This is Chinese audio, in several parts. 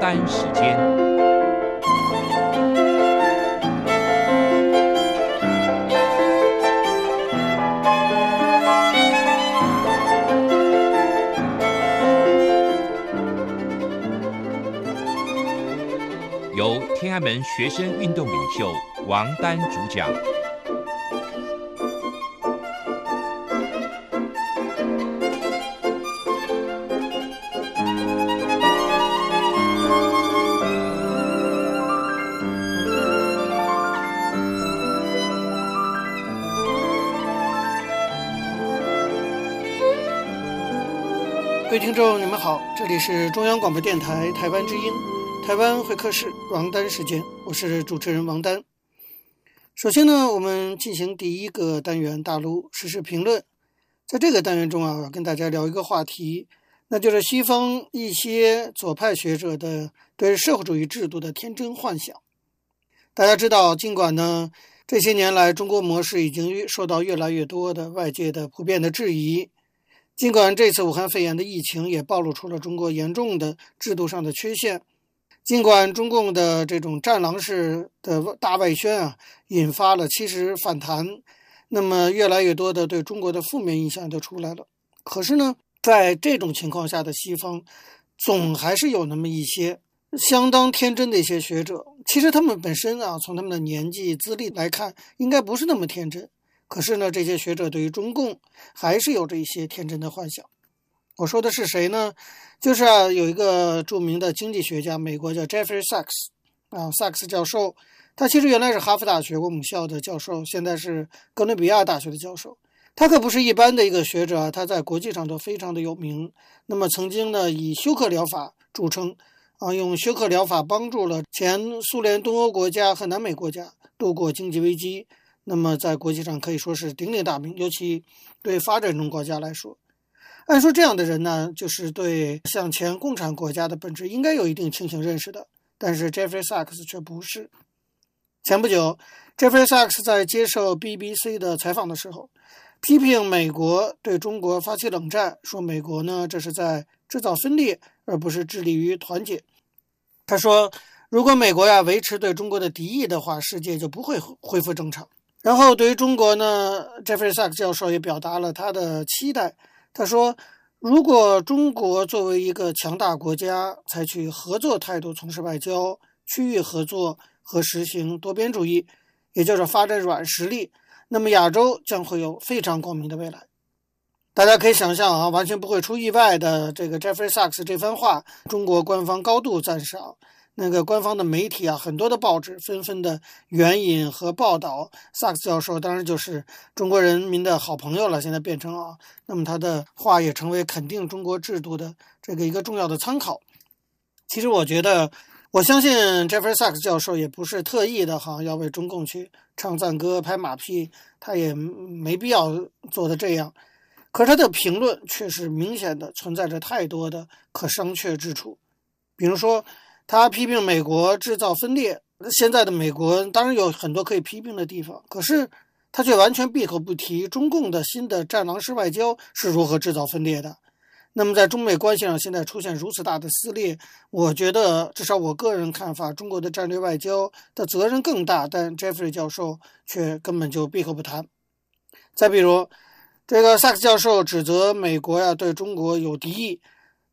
单时间，由天安门学生运动领袖王丹主讲。这里是中央广播电台台湾之音，台湾会客室王丹时间，我是主持人王丹。首先呢，我们进行第一个单元大陆时事评论。在这个单元中啊，我要跟大家聊一个话题，那就是西方一些左派学者的对社会主义制度的天真幻想。大家知道，尽管呢这些年来中国模式已经受到越来越多的外界的普遍的质疑。尽管这次武汉肺炎的疫情也暴露出了中国严重的制度上的缺陷，尽管中共的这种战狼式的大外宣啊，引发了其实反弹，那么越来越多的对中国的负面印象就出来了。可是呢，在这种情况下的西方，总还是有那么一些相当天真的一些学者。其实他们本身啊，从他们的年纪资历来看，应该不是那么天真。可是呢，这些学者对于中共还是有着一些天真的幻想。我说的是谁呢？就是啊，有一个著名的经济学家，美国叫 Jeffrey Sachs 啊，萨克斯教授。他其实原来是哈佛大学母校的教授，现在是哥伦比亚大学的教授。他可不是一般的一个学者，他在国际上都非常的有名。那么曾经呢，以休克疗法著称啊，用休克疗法帮助了前苏联东欧国家和南美国家度过经济危机。那么在国际上可以说是鼎鼎大名，尤其对发展中国家来说，按说这样的人呢，就是对向前共产国家的本质应该有一定清醒认识的。但是 Jeffrey Sachs 却不是。前不久，Jeffrey Sachs 在接受 BBC 的采访的时候，批评美国对中国发起冷战，说美国呢这是在制造分裂，而不是致力于团结。他说，如果美国呀维持对中国的敌意的话，世界就不会恢复正常。然后，对于中国呢，Jeffrey Sachs 教授也表达了他的期待。他说，如果中国作为一个强大国家，采取合作态度从事外交、区域合作和实行多边主义，也就是发展软实力，那么亚洲将会有非常光明的未来。大家可以想象啊，完全不会出意外的这个 Jeffrey Sachs 这番话，中国官方高度赞赏。那个官方的媒体啊，很多的报纸纷纷的援引和报道萨克斯教授，当然就是中国人民的好朋友了。现在变成啊，那么他的话也成为肯定中国制度的这个一个重要的参考。其实我觉得，我相信 Jeffrey Sachs 教授也不是特意的哈，要为中共去唱赞歌、拍马屁，他也没必要做的这样。可是他的评论却是明显的存在着太多的可商榷之处，比如说。他批评美国制造分裂，现在的美国当然有很多可以批评的地方，可是他却完全闭口不提中共的新的战狼式外交是如何制造分裂的。那么在中美关系上现在出现如此大的撕裂，我觉得至少我个人看法，中国的战略外交的责任更大，但 Jeffrey 教授却根本就闭口不谈。再比如，这个萨克斯教授指责美国呀对中国有敌意。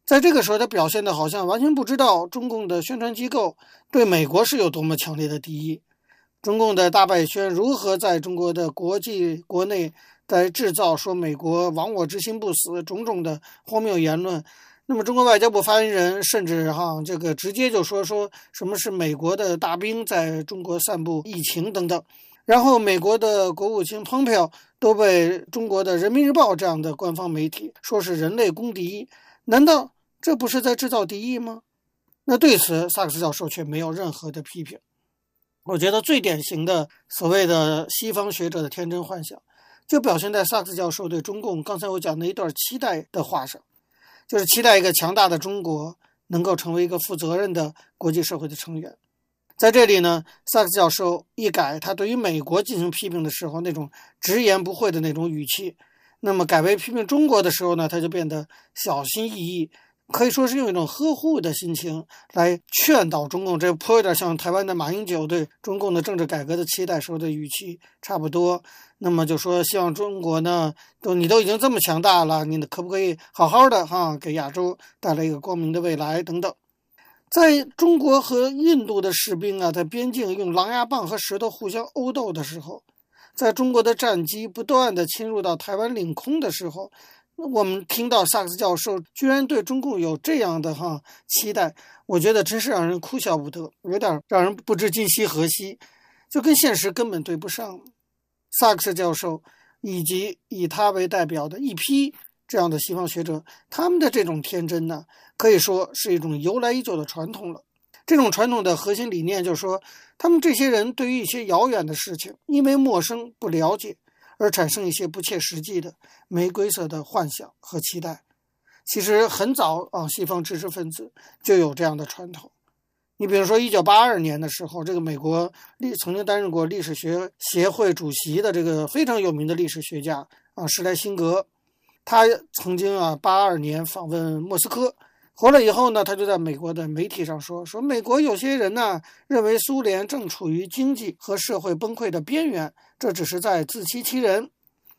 在这个时候，他表现的好像完全不知道中共的宣传机构对美国是有多么强烈的敌意。中共的大败宣如何在中国的国际国内在制造说美国亡我之心不死种种的荒谬言论？那么，中国外交部发言人甚至哈这个直接就说说什么是美国的大兵在中国散布疫情等等。然后，美国的国务卿蓬佩奥都被中国的人民日报这样的官方媒体说是人类公敌。难道这不是在制造敌意吗？那对此，萨克斯教授却没有任何的批评。我觉得最典型的所谓的西方学者的天真幻想，就表现在萨克斯教授对中共刚才我讲那一段期待的话上，就是期待一个强大的中国能够成为一个负责任的国际社会的成员。在这里呢，萨克斯教授一改他对于美国进行批评的时候那种直言不讳的那种语气。那么改为批评中国的时候呢，他就变得小心翼翼，可以说是用一种呵护的心情来劝导中共，这颇有点像台湾的马英九对中共的政治改革的期待时候的语气差不多。那么就说希望中国呢，都你都已经这么强大了，你可不可以好好的哈，给亚洲带来一个光明的未来等等。在中国和印度的士兵啊，在边境用狼牙棒和石头互相殴斗的时候，在中国的战机不断地侵入到台湾领空的时候，我们听到萨克斯教授居然对中共有这样的哈期待，我觉得真是让人哭笑不得，有点让人不知今夕何夕，就跟现实根本对不上。萨克斯教授以及以他为代表的一批这样的西方学者，他们的这种天真呢，可以说是一种由来已久的传统了。这种传统的核心理念就是说，他们这些人对于一些遥远的事情，因为陌生不了解，而产生一些不切实际的玫瑰色的幻想和期待。其实很早啊，西方知识分子就有这样的传统。你比如说，一九八二年的时候，这个美国历曾经担任过历史学协会主席的这个非常有名的历史学家啊，施莱辛格，他曾经啊八二年访问莫斯科。回来以后呢，他就在美国的媒体上说：“说美国有些人呢认为苏联正处于经济和社会崩溃的边缘，这只是在自欺欺人。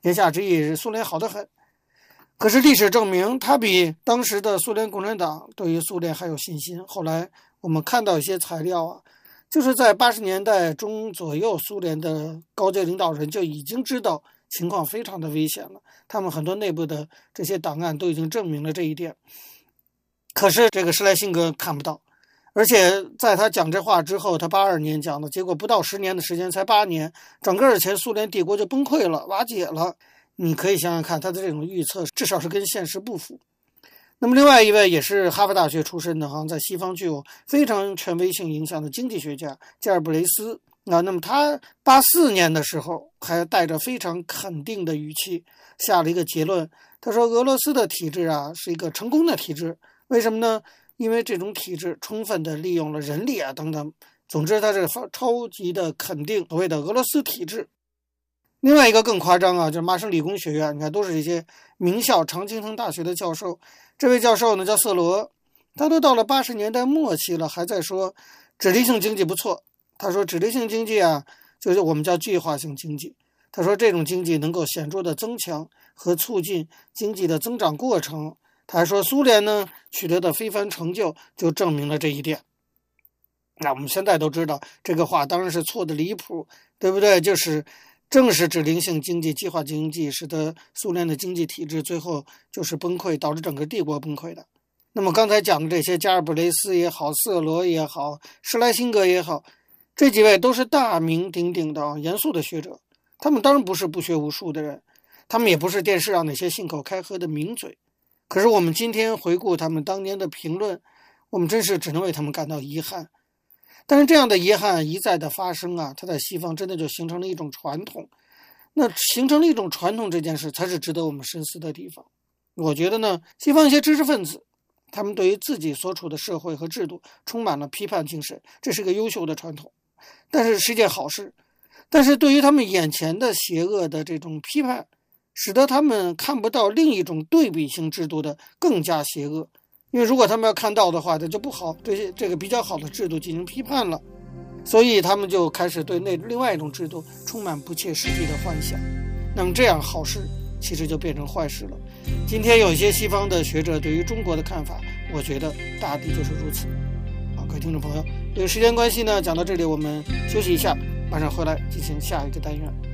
言下之意，苏联好得很。可是历史证明，他比当时的苏联共产党对于苏联还有信心。后来我们看到一些材料啊，就是在八十年代中左右，苏联的高阶领导人就已经知道情况非常的危险了。他们很多内部的这些档案都已经证明了这一点。”可是这个施莱辛格看不到，而且在他讲这话之后，他八二年讲的，结果不到十年的时间，才八年，整个前苏联帝国就崩溃了、瓦解了。你可以想想看，他的这种预测至少是跟现实不符。那么，另外一位也是哈佛大学出身的，好像在西方具有非常权威性影响的经济学家加尔布雷斯啊，那么他八四年的时候还带着非常肯定的语气下了一个结论，他说俄罗斯的体制啊是一个成功的体制。为什么呢？因为这种体制充分的利用了人力啊，等等。总之，它是超级的肯定所谓的俄罗斯体制。另外一个更夸张啊，就是麻省理工学院，你看都是一些名校，常青藤大学的教授。这位教授呢叫瑟罗，他都到了八十年代末期了，还在说指令性经济不错。他说指令性经济啊，就是我们叫计划性经济。他说这种经济能够显著的增强和促进经济的增长过程。他还说，苏联呢取得的非凡成就就证明了这一点。那我们现在都知道，这个话当然是错的离谱，对不对？就是正是指令性经济、计划经济，使得苏联的经济体制最后就是崩溃，导致整个帝国崩溃的。那么刚才讲的这些，加尔布雷斯也好，瑟罗也好，施莱辛格也好，这几位都是大名鼎鼎的严肃的学者。他们当然不是不学无术的人，他们也不是电视上那些信口开河的名嘴。可是我们今天回顾他们当年的评论，我们真是只能为他们感到遗憾。但是这样的遗憾一再的发生啊，它在西方真的就形成了一种传统。那形成了一种传统这件事，才是值得我们深思的地方。我觉得呢，西方一些知识分子，他们对于自己所处的社会和制度充满了批判精神，这是个优秀的传统，但是是件好事。但是对于他们眼前的邪恶的这种批判，使得他们看不到另一种对比性制度的更加邪恶，因为如果他们要看到的话，那就不好对这个比较好的制度进行批判了，所以他们就开始对那另外一种制度充满不切实际的幻想。那么这样好事其实就变成坏事了。今天有一些西方的学者对于中国的看法，我觉得大抵就是如此。好，各位听众朋友，因为时间关系呢，讲到这里我们休息一下，马上回来进行下一个单元。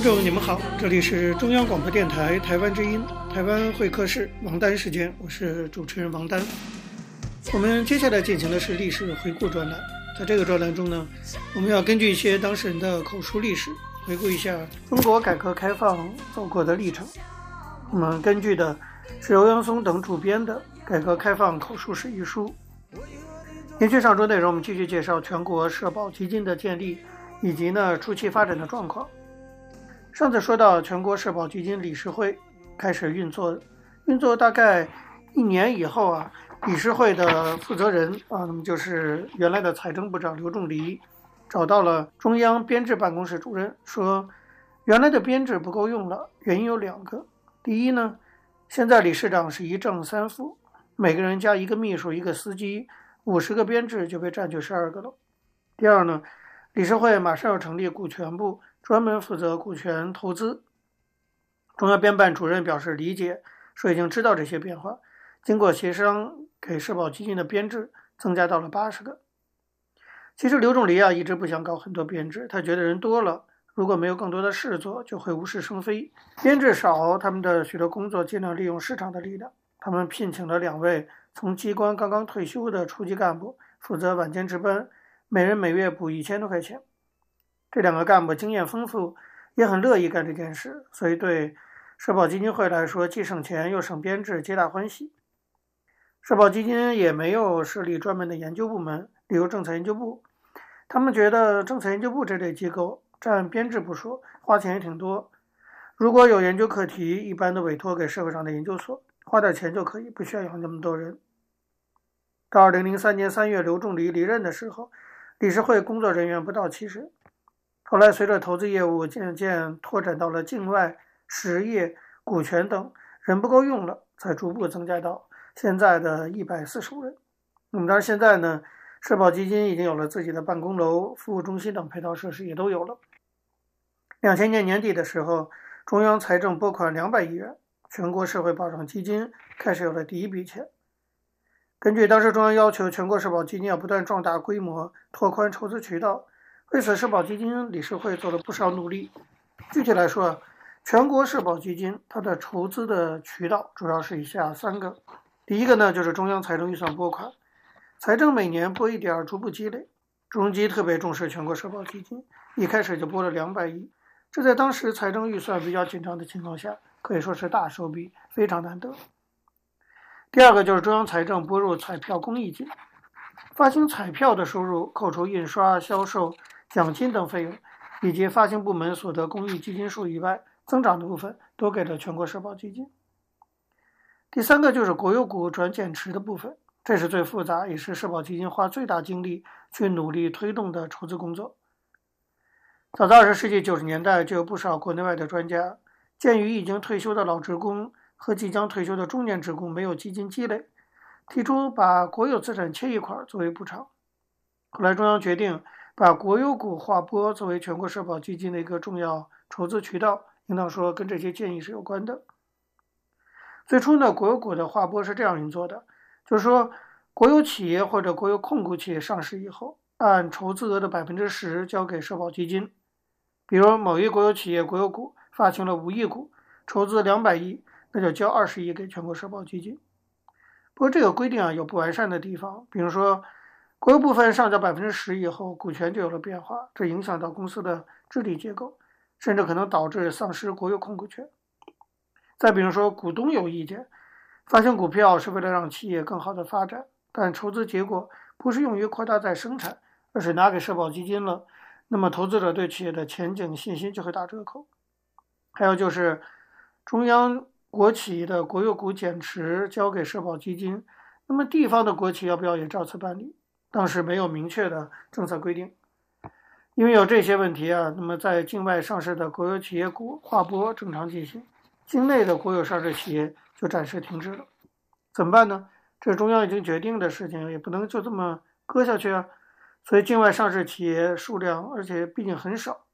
观众，你们好，这里是中央广播电台台湾之音，台湾会客室王丹时间，我是主持人王丹。我们接下来进行的是历史回顾专栏，在这个专栏中呢，我们要根据一些当事人的口述历史，回顾一下中国改革开放走过的历程。我们根据的是欧阳松等主编的《改革开放口述史》一书。延续上周内容，我们继续介绍全国社保基金的建立以及呢初期发展的状况。上次说到全国社保基金理事会开始运作，运作大概一年以后啊，理事会的负责人啊，那么就是原来的财政部长刘仲藜，找到了中央编制办公室主任，说原来的编制不够用了，原因有两个。第一呢，现在理事长是一正三副，每个人加一个秘书、一个司机。五十个编制就被占据十二个了。第二呢，理事会马上要成立股权部，专门负责股权投资。中央编办主任表示理解，说已经知道这些变化，经过协商，给社保基金的编制增加到了八十个。其实刘仲藜啊一直不想搞很多编制，他觉得人多了，如果没有更多的事做，就会无事生非。编制少，他们的许多工作尽量利用市场的力量。他们聘请了两位从机关刚刚退休的初级干部，负责晚间值班，每人每月补一千多块钱。这两个干部经验丰富，也很乐意干这件事，所以对社保基金会来说，既省钱又省编制，皆大欢喜。社保基金也没有设立专门的研究部门，比如政策研究部。他们觉得政策研究部这类机构占编制不说，花钱也挺多。如果有研究课题，一般都委托给社会上的研究所。花点钱就可以，不需要养那么多人。到二零零三年三月，刘仲藜离任的时候，理事会工作人员不到七十。后来随着投资业务渐渐拓展到了境外、实业、股权等，人不够用了，才逐步增加到现在的一百四十五人。那么当然现在呢，社保基金已经有了自己的办公楼、服务中心等配套设施，也都有了。两千年年底的时候，中央财政拨款两百亿元。全国社会保障基金开始有了第一笔钱。根据当时中央要求，全国社保基金要不断壮大规模，拓宽筹资渠道。为此，社保基金理事会做了不少努力。具体来说，全国社保基金它的筹资的渠道主要是以下三个：第一个呢，就是中央财政预算拨款，财政每年拨一点儿，逐步积累。中基特别重视全国社保基金，一开始就拨了两百亿，这在当时财政预算比较紧张的情况下。可以说是大手笔，非常难得。第二个就是中央财政拨入彩票公益金，发行彩票的收入扣除印刷、销售、奖金等费用，以及发行部门所得公益基金数以外，增长的部分都给了全国社保基金。第三个就是国有股转减持的部分，这是最复杂，也是社保基金花最大精力去努力推动的筹资工作。早在二十世纪九十年代，就有不少国内外的专家。鉴于已经退休的老职工和即将退休的中年职工没有基金积累，提出把国有资产切一块作为补偿。后来中央决定把国有股划拨作为全国社保基金的一个重要筹资渠道，应当说跟这些建议是有关的。最初呢，国有股的划拨是这样运作的，就是说国有企业或者国有控股企业上市以后，按筹资额的百分之十交给社保基金，比如某一国有企业国有股。发行了五亿股，筹资两百亿，那就交二十亿给全国社保基金。不过这个规定啊有不完善的地方，比如说国有部分上交百分之十以后，股权就有了变化，这影响到公司的治理结构，甚至可能导致丧失国有控股权。再比如说股东有意见，发行股票是为了让企业更好的发展，但筹资结果不是用于扩大再生产，而是拿给社保基金了，那么投资者对企业的前景信心就会打折扣。还有就是，中央国企的国有股减持交给社保基金，那么地方的国企要不要也照此办理？当时没有明确的政策规定，因为有这些问题啊，那么在境外上市的国有企业股划拨正常进行，境内的国有上市企业就暂时停止了。怎么办呢？这中央已经决定的事情，也不能就这么搁下去啊。所以境外上市企业数量，而且毕竟很少，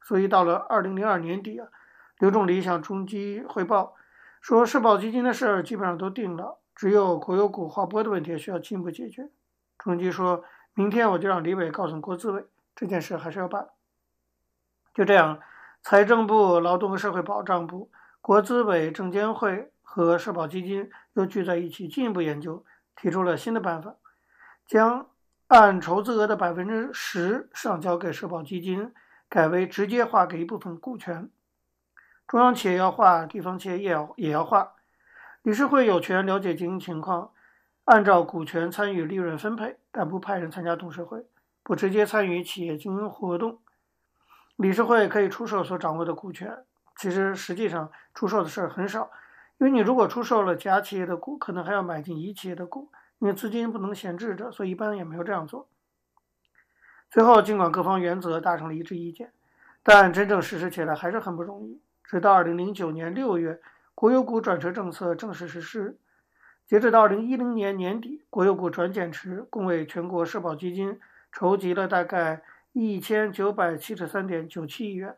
所以到了二零零二年底啊。刘仲藜向中基汇报说，社保基金的事儿基本上都定了，只有国有股划拨的问题需要进一步解决。中基说，明天我就让李伟告诉国资委，这件事还是要办。就这样，财政部、劳动和社会保障部、国资委、证监会和社保基金又聚在一起进一步研究，提出了新的办法，将按筹资额的百分之十上交给社保基金，改为直接划给一部分股权。中央企业要划，地方企业也要也要划。理事会有权了解经营情况，按照股权参与利润分配，但不派人参加董事会，不直接参与企业经营活动。理事会可以出售所掌握的股权，其实实际上出售的事儿很少，因为你如果出售了甲企业的股，可能还要买进乙企业的股，因为资金不能闲置着，所以一般也没有这样做。最后，尽管各方原则达成了一致意见，但真正实施起来还是很不容易。直到二零零九年六月，国有股转车政策正式实施，截止到二零一零年年底，国有股转减持共为全国社保基金筹集了大概。一千九百七十三点九七亿元，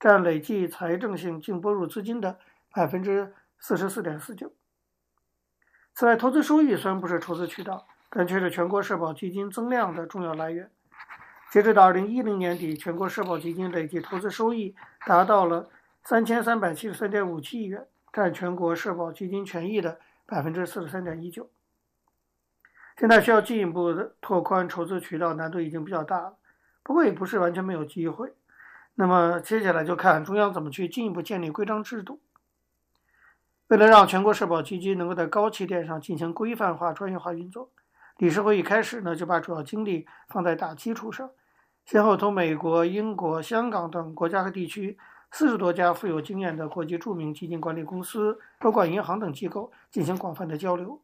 占累计财政性净拨入资金的百分之四十四点四九。此外，投资收益虽然不是筹资渠道，但却是全国社保基金增量的重要来源。截止到二零一零年底，全国社保基金累计投资收益达到了三千三百七十三点五七亿元，占全国社保基金权益的百分之四十三点一九。现在需要进一步的拓宽筹资渠道，难度已经比较大了。不过也不是完全没有机会。那么接下来就看中央怎么去进一步建立规章制度。为了让全国社保基金能够在高起点上进行规范化、专业化运作，理事会一开始呢就把主要精力放在打基础上，先后同美国、英国、香港等国家和地区四十多家富有经验的国际著名基金管理公司、托管银行等机构进行广泛的交流，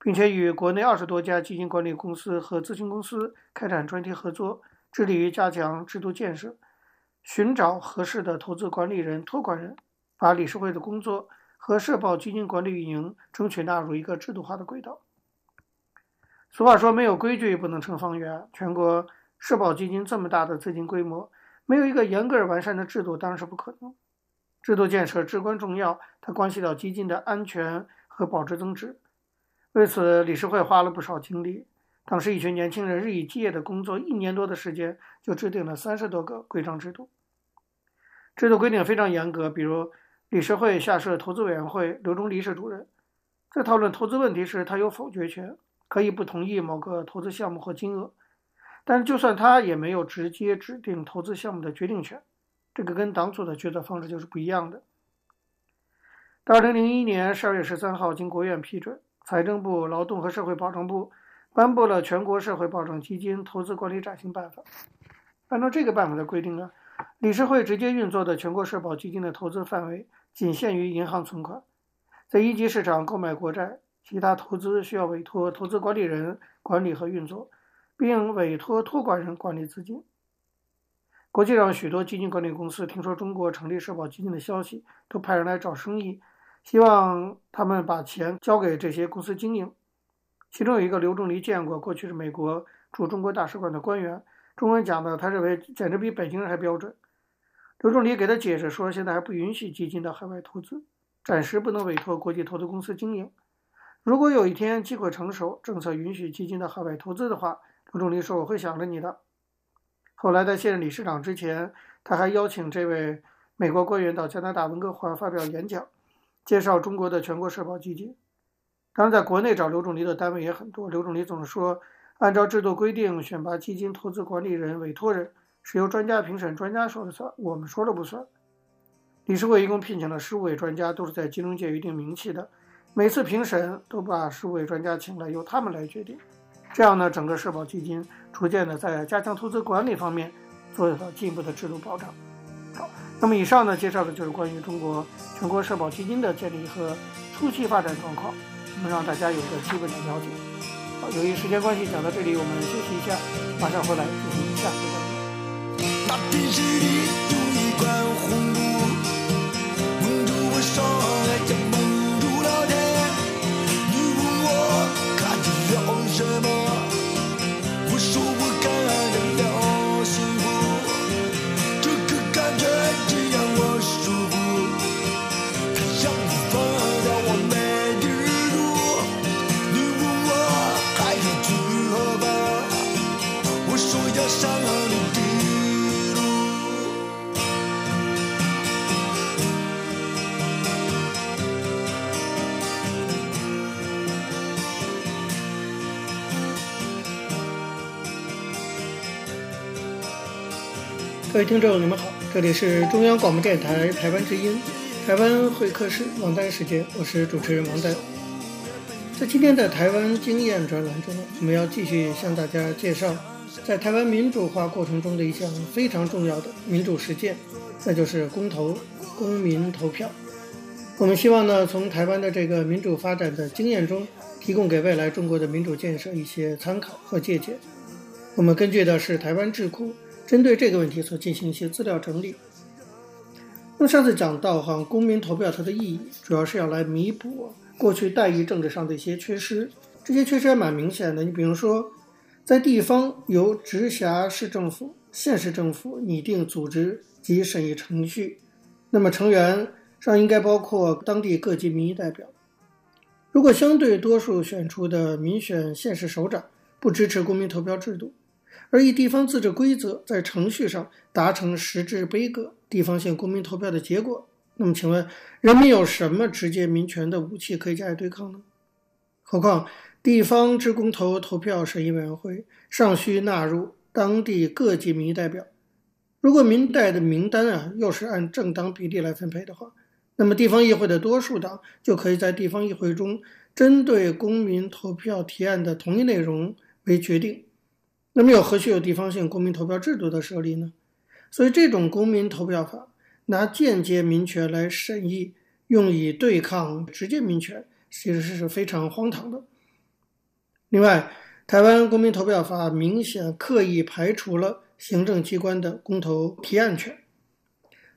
并且与国内二十多家基金管理公司和咨询公司开展专题合作。致力于加强制度建设，寻找合适的投资管理人、托管人，把理事会的工作和社保基金管理运营争取纳入一个制度化的轨道。俗话说，没有规矩不能成方圆。全国社保基金这么大的资金规模，没有一个严格而完善的制度，当然是不可能。制度建设至关重要，它关系到基金的安全和保值增值。为此，理事会花了不少精力。当时，一群年轻人日以继夜的工作，一年多的时间就制定了三十多个规章制度。制度规定非常严格，比如理事会下设投资委员会，刘忠礼是主任，在讨论投资问题时，他有否决权，可以不同意某个投资项目或金额，但就算他也没有直接指定投资项目的决定权。这个跟党组的决策方式就是不一样的。到二零零一年十二月十三号，经国务院批准，财政部、劳动和社会保障部。颁布了《全国社会保障基金投资管理暂行办法》。按照这个办法的规定呢，理事会直接运作的全国社保基金的投资范围仅限于银行存款，在一级市场购买国债，其他投资需要委托投资管理人管理和运作，并委托托管人管理资金。国际上许多基金管理公司听说中国成立社保基金的消息，都派人来找生意，希望他们把钱交给这些公司经营。其中有一个刘仲藜见过，过去是美国驻中国大使馆的官员，中文讲的，他认为简直比北京人还标准。刘仲藜给他解释说，现在还不允许基金的海外投资，暂时不能委托国际投资公司经营。如果有一天机会成熟，政策允许基金的海外投资的话，刘仲藜说我会想着你的。后来在卸任理事长之前，他还邀请这位美国官员到加拿大温哥华发表演讲，介绍中国的全国社保基金。当然，在国内找刘仲藜的单位也很多。刘仲藜总是说，按照制度规定，选拔基金投资管理人、委托人是由专家评审，专家说了算，我们说了不算。理事会一共聘请了十五位专家，都是在金融界有一定名气的。每次评审都把十五位专家请来，由他们来决定。这样呢，整个社保基金逐渐的在加强投资管理方面做了进一步的制度保障。好，那么以上呢，介绍的就是关于中国全国社保基金的建立和初期发展状况。能让大家有个基本的了解。好，由于时间关系，讲到这里，我们休息一下，马上回来进行下一个各位听众，你们好，这里是中央广播电台台湾之音，台湾会客室王丹时间，我是主持人王丹。在今天的台湾经验专栏中，我们要继续向大家介绍，在台湾民主化过程中的一项非常重要的民主实践，那就是公投、公民投票。我们希望呢，从台湾的这个民主发展的经验中，提供给未来中国的民主建设一些参考和借鉴。我们根据的是台湾智库。针对这个问题所进行一些资料整理。那么上次讲到哈，公民投票它的意义主要是要来弥补过去代议政治上的一些缺失，这些缺失还蛮明显的。你比如说，在地方由直辖市政府、县市政府拟定组织及审议程序，那么成员上应该包括当地各级民意代表。如果相对多数选出的民选县市首长不支持公民投票制度，而以地方自治规则在程序上达成实质杯葛地方性公民投票的结果，那么请问人民有什么直接民权的武器可以加以对抗呢？何况地方之公投投票审议委员会尚需纳入当地各级民意代表，如果民代的名单啊又是按政党比例来分配的话，那么地方议会的多数党就可以在地方议会中针对公民投票提案的同一内容为决定。那么又何须有地方性公民投票制度的设立呢？所以这种公民投票法拿间接民权来审议，用以对抗直接民权，其实是非常荒唐的。另外，台湾公民投票法明显刻意排除了行政机关的公投提案权。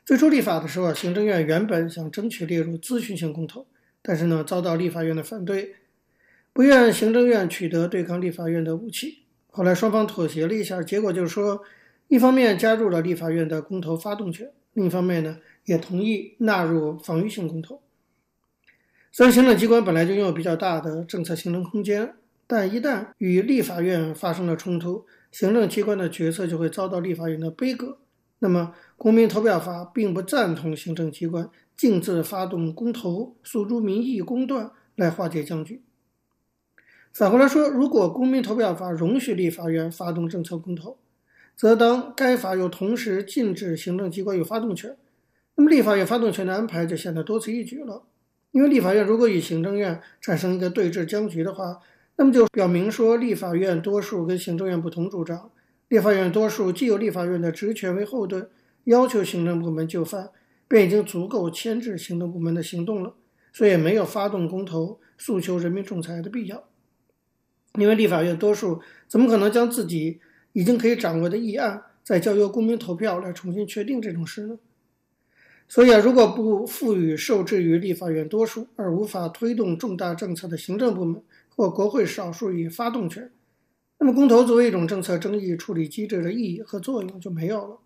最初立法的时候，行政院原本想争取列入咨询性公投，但是呢，遭到立法院的反对，不愿行政院取得对抗立法院的武器。后来双方妥协了一下，结果就是说，一方面加入了立法院的公投发动权，另一方面呢，也同意纳入防御性公投。虽然行政机关本来就拥有比较大的政策行政空间，但一旦与立法院发生了冲突，行政机关的决策就会遭到立法院的杯葛。那么，公民投票法并不赞同行政机关径自发动公投、诉诸民意公断来化解僵局。反过来说，如果公民投票法容许立法院发动政策公投，则当该法又同时禁止行政机关有发动权，那么立法院发动权的安排就显得多此一举了。因为立法院如果与行政院产生一个对峙僵局的话，那么就表明说立法院多数跟行政院不同主张，立法院多数既有立法院的职权为后盾，要求行政部门就范，便已经足够牵制行政部门的行动了，所以没有发动公投诉求人民仲裁的必要。因为立法院多数怎么可能将自己已经可以掌握的议案再交由公民投票来重新确定这种事呢？所以啊，如果不赋予受制于立法院多数而无法推动重大政策的行政部门或国会少数以发动权，那么公投作为一种政策争议处理机制的意义和作用就没有了。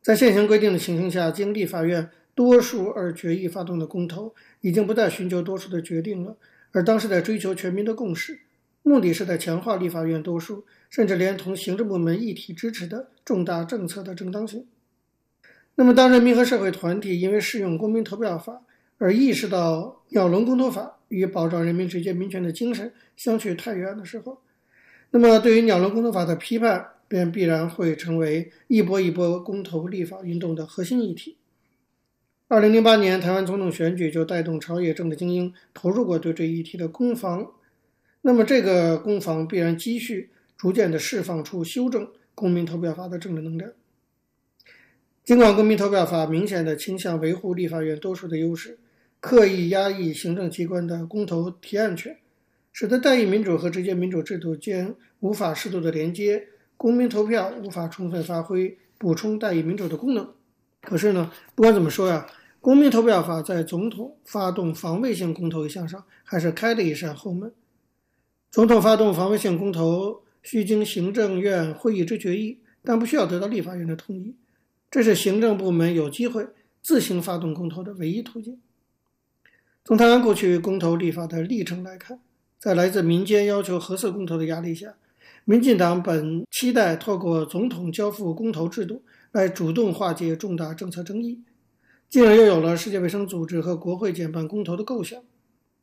在现行规定的情形下，经立法院多数而决议发动的公投，已经不再寻求多数的决定了，而当时在追求全民的共识。目的是在强化立法院多数，甚至连同行政部门一体支持的重大政策的正当性。那么，当人民和社会团体因为适用公民投票法而意识到鸟笼公投法与保障人民直接民权的精神相去太远的时候，那么对于鸟笼公投法的批判便必然会成为一波一波公投立法运动的核心议题。二零零八年台湾总统选举就带动朝野政治精英投入过对这一议题的攻防。那么，这个攻防必然积蓄，逐渐地释放出修正公民投票法的政治能量。尽管公民投票法明显地倾向维护立法院多数的优势，刻意压抑行政机关的公投提案权，使得代议民主和直接民主制度间无法适度的连接，公民投票无法充分发挥补充代议民主的功能。可是呢，不管怎么说呀，公民投票法在总统发动防卫性公投一项上，还是开了一扇后门。总统发动防卫性公投需经行政院会议之决议，但不需要得到立法院的同意。这是行政部门有机会自行发动公投的唯一途径。从台湾过去公投立法的历程来看，在来自民间要求核四公投的压力下，民进党本期待透过总统交付公投制度来主动化解重大政策争议，进而又有了世界卫生组织和国会减半公投的构想。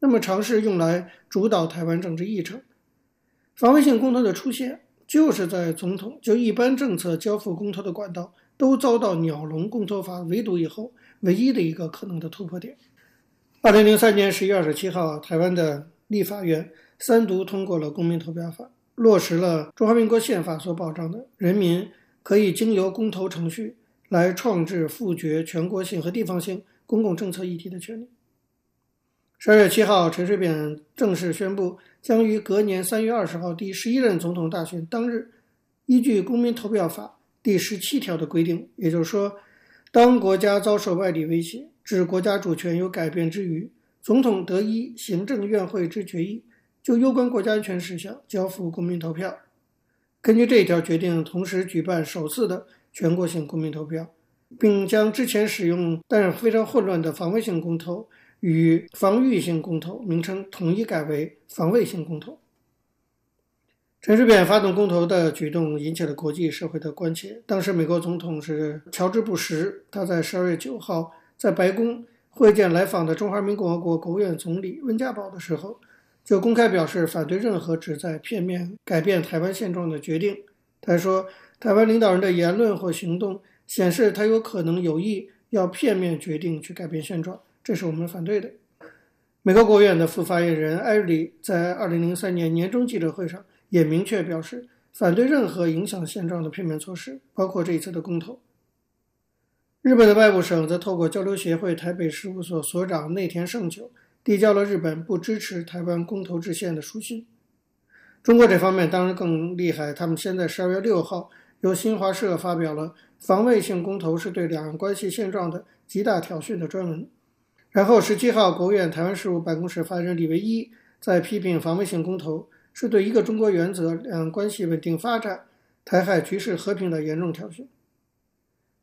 那么，尝试用来主导台湾政治议程，防卫性公投的出现，就是在总统就一般政策交付公投的管道都遭到鸟笼公投法围堵以后唯一的一个可能的突破点。二零零三年十一月二十七号，台湾的立法院三读通过了公民投票法，落实了中华民国宪法所保障的人民可以经由公投程序来创制、复决全国性和地方性公共政策议题的权利。十二月七号，陈水扁正式宣布，将于隔年三月二十号第十一任总统大选当日，依据《公民投票法》第十七条的规定，也就是说，当国家遭受外力威胁，致国家主权有改变之余，总统得依行政院会之决议，就攸关国家安全事项交付公民投票。根据这一条决定，同时举办首次的全国性公民投票，并将之前使用但非常混乱的防卫性公投。与防御性公投名称统一改为防卫性公投。陈水扁发动公投的举动引起了国际社会的关切。当时美国总统是乔治·布什，他在十二月九号在白宫会见来访的中华人民共和国国务院总理温家宝的时候，就公开表示反对任何旨在片面改变台湾现状的决定。他说，台湾领导人的言论或行动显示他有可能有意要片面决定去改变现状。这是我们反对的。美国国务院的副发言人艾瑞里在二零零三年年终记者会上也明确表示，反对任何影响现状的片面措施，包括这一次的公投。日本的外务省则透过交流协会台北事务所所长内田胜久递交了日本不支持台湾公投制宪的书信。中国这方面当然更厉害，他们先在十二月六号由新华社发表了“防卫性公投是对两岸关系现状的极大挑衅”的专文。然后，十七号，国务院台湾事务办公室发言人李维一在批评防卫性公投是对一个中国原则、两岸关系稳定发展、台海局势和平的严重挑衅。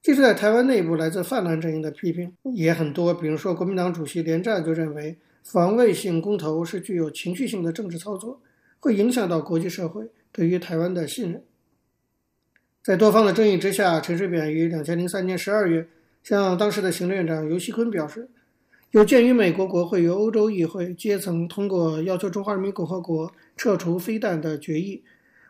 即使在台湾内部，来自泛蓝阵营的批评也很多。比如说，国民党主席连战就认为，防卫性公投是具有情绪性的政治操作，会影响到国际社会对于台湾的信任。在多方的争议之下，陈水扁于两千零三年十二月向当时的行政院长游锡堃表示。有鉴于美国国会与欧洲议会阶层通过要求中华人民共和国撤除飞弹的决议，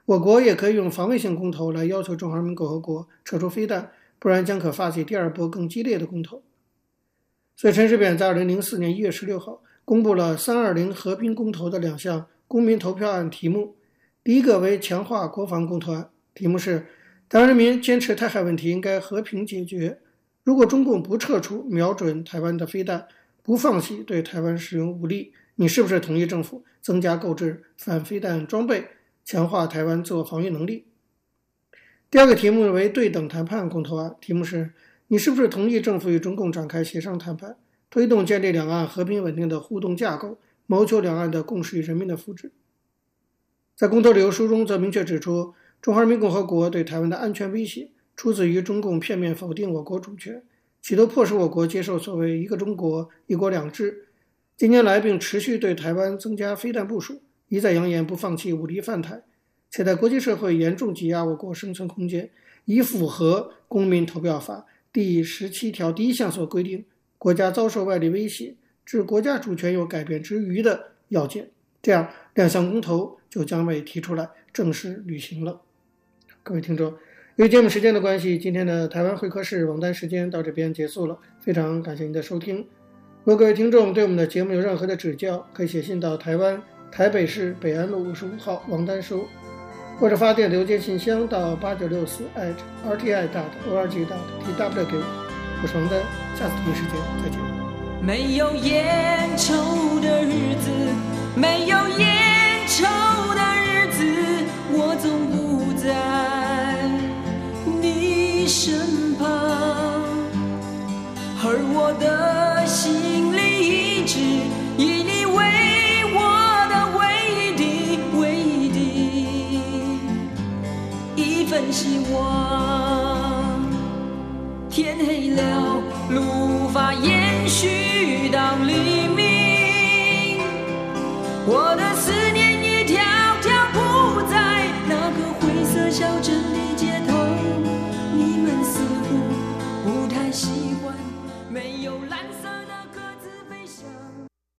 我国也可以用防卫性公投来要求中华人民共和国撤出飞弹，不然将可发起第二波更激烈的公投。所以，陈水扁在二零零四年一月十六号公布了“三二零”和平公投的两项公民投票案题目，第一个为强化国防公投案，题目是“台湾人民坚持台海问题应该和平解决，如果中共不撤出瞄准台湾的飞弹”。不放弃对台湾使用武力，你是不是同意政府增加购置反飞弹装备，强化台湾自我防御能力？第二个题目为对等谈判公投案，题目是你是不是同意政府与中共展开协商谈判，推动建立两岸和平稳定的互动架构，谋求两岸的共识与人民的福祉？在公投理由书中则明确指出，中华人民共和国对台湾的安全威胁出自于中共片面否定我国主权。企图迫使我国接受所谓“一个中国、一国两制”，近年来并持续对台湾增加飞弹部署，一再扬言不放弃武力犯台，且在国际社会严重挤压我国生存空间，以符合《公民投票法》第十七条第一项所规定，国家遭受外力威胁，致国家主权有改变之余的要件，这样两项公投就将被提出来正式履行了。各位听众。由于节目时间的关系，今天的台湾会客室王丹时间到这边结束了。非常感谢您的收听。如果各位听众对我们的节目有任何的指教，可以写信到台湾台北市北安路五十五号王丹收，或者发电邮件信箱到八九六四 @rti dot org dot tw 给我。我是王丹，下次同一时间再见。没有烟抽的日子，没有烟抽的日子，我总不在。身旁，而我的心里一直以你为我的唯一的唯一的一份希望。天黑了，路无法延续到黎